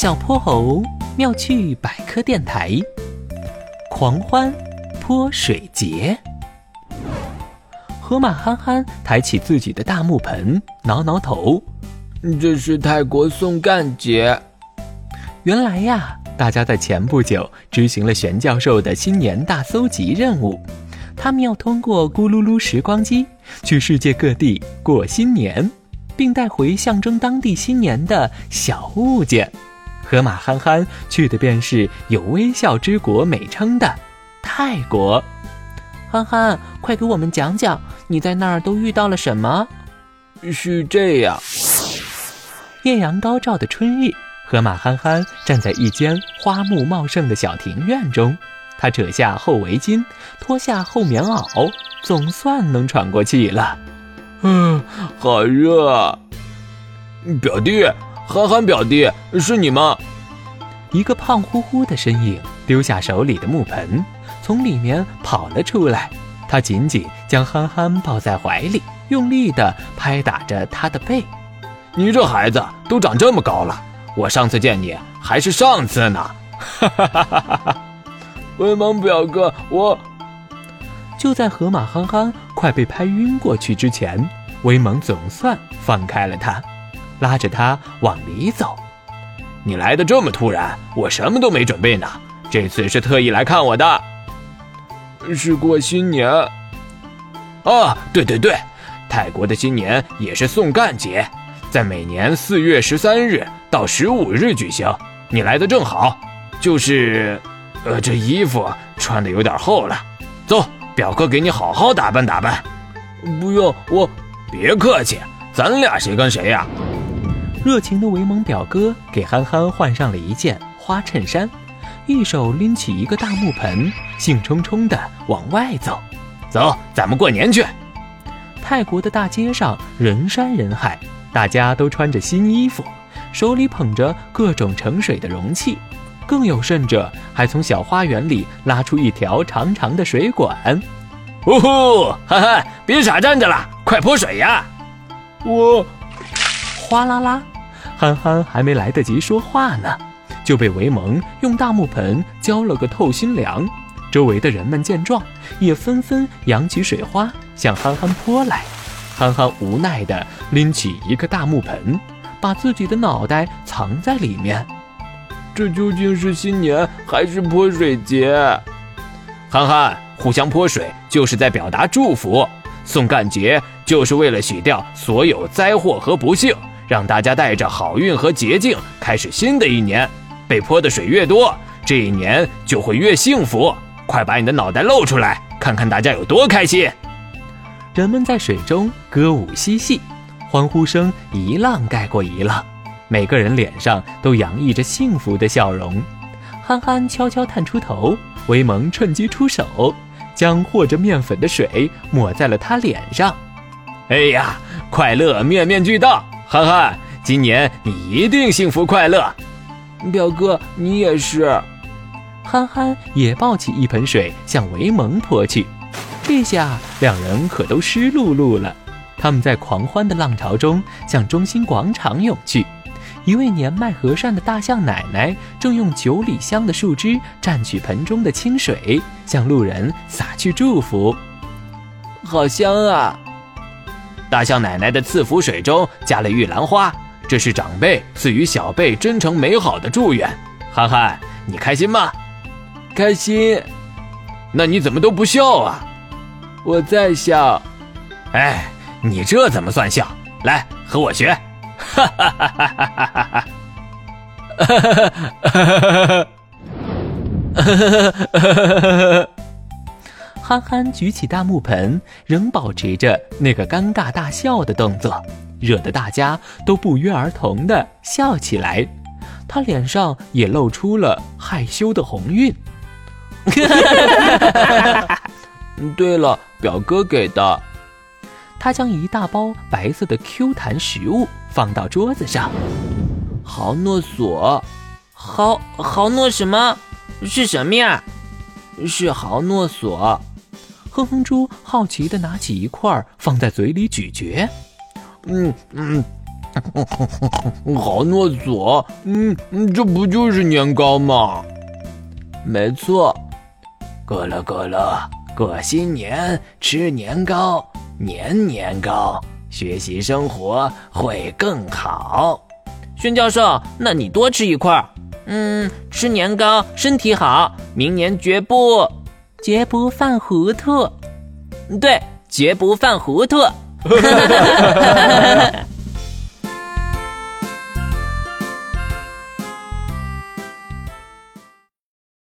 小泼猴妙趣百科电台，狂欢泼水节。河马憨憨抬起自己的大木盆，挠挠头。这是泰国送干节。原来呀，大家在前不久执行了玄教授的新年大搜集任务，他们要通过咕噜噜时光机去世界各地过新年，并带回象征当地新年的小物件。河马憨憨去的便是有“微笑之国”美称的泰国。憨憨，快给我们讲讲你在那儿都遇到了什么？是这样。艳阳高照的春日，河马憨憨站在一间花木茂盛的小庭院中。他扯下厚围巾，脱下厚棉袄，总算能喘过气了。嗯，好热。表弟，憨憨表弟，是你吗？一个胖乎乎的身影丢下手里的木盆，从里面跑了出来。他紧紧将憨憨抱在怀里，用力地拍打着他的背。你这孩子都长这么高了，我上次见你还是上次呢。哈哈哈哈哈！威猛表哥，我就在河马憨憨快被拍晕过去之前，威猛总算放开了他，拉着他往里走。你来的这么突然，我什么都没准备呢。这次是特意来看我的，是过新年。啊，对对对，泰国的新年也是送干节。在每年四月十三日到十五日举行，你来的正好。就是，呃，这衣服穿的有点厚了。走，表哥给你好好打扮打扮。不用，我别客气，咱俩谁跟谁呀？热情的维蒙表哥给憨憨换上了一件花衬衫，一手拎起一个大木盆，兴冲冲地往外走。走，咱们过年去。泰国的大街上人山人海。大家都穿着新衣服，手里捧着各种盛水的容器，更有甚者还从小花园里拉出一条长长的水管。呜呼，憨憨，别傻站着了，快泼水呀！我，哗啦啦，憨憨还没来得及说话呢，就被维蒙用大木盆浇了个透心凉。周围的人们见状，也纷纷扬起水花向憨憨泼来。憨憨无奈地拎起一个大木盆，把自己的脑袋藏在里面。这究竟是新年还是泼水节？憨憨，互相泼水就是在表达祝福，送干节就是为了洗掉所有灾祸和不幸，让大家带着好运和洁净开始新的一年。被泼的水越多，这一年就会越幸福。快把你的脑袋露出来，看看大家有多开心！人们在水中歌舞嬉戏，欢呼声一浪盖过一浪，每个人脸上都洋溢着幸福的笑容。憨憨悄悄探出头，威蒙趁机出手，将和着面粉的水抹在了他脸上。哎呀，快乐面面俱到！憨憨，今年你一定幸福快乐。表哥，你也是。憨憨也抱起一盆水向维蒙泼去。这下两人可都湿漉漉了。他们在狂欢的浪潮中向中心广场涌去。一位年迈和善的大象奶奶正用九里香的树枝蘸取盆中的清水，向路人洒去祝福。好香啊！大象奶奶的赐福水中加了玉兰花，这是长辈赐予小辈真诚美好的祝愿。憨憨，你开心吗？开心。那你怎么都不笑啊？我在笑，哎，你这怎么算笑？来和我学，哈哈哈哈哈哈哈哈哈，哈哈哈哈哈哈哈哈哈哈！憨憨举起大木盆，仍保持着那个尴尬大笑的动作，惹得大家都不约而同的笑起来。他脸上也露出了害羞的红晕。对了。表哥给的，他将一大包白色的 Q 弹食物放到桌子上。豪诺索，豪豪诺什么？是什么呀？是豪诺索。哼哼猪好奇地拿起一块放在嘴里咀嚼。嗯嗯，好啰嗦，嗯，这不就是年糕吗？没错。过了过了，过新年吃年糕，年年糕，学习生活会更好。宣教授，那你多吃一块。嗯，吃年糕身体好，明年绝不绝不犯糊涂。对，绝不犯糊涂。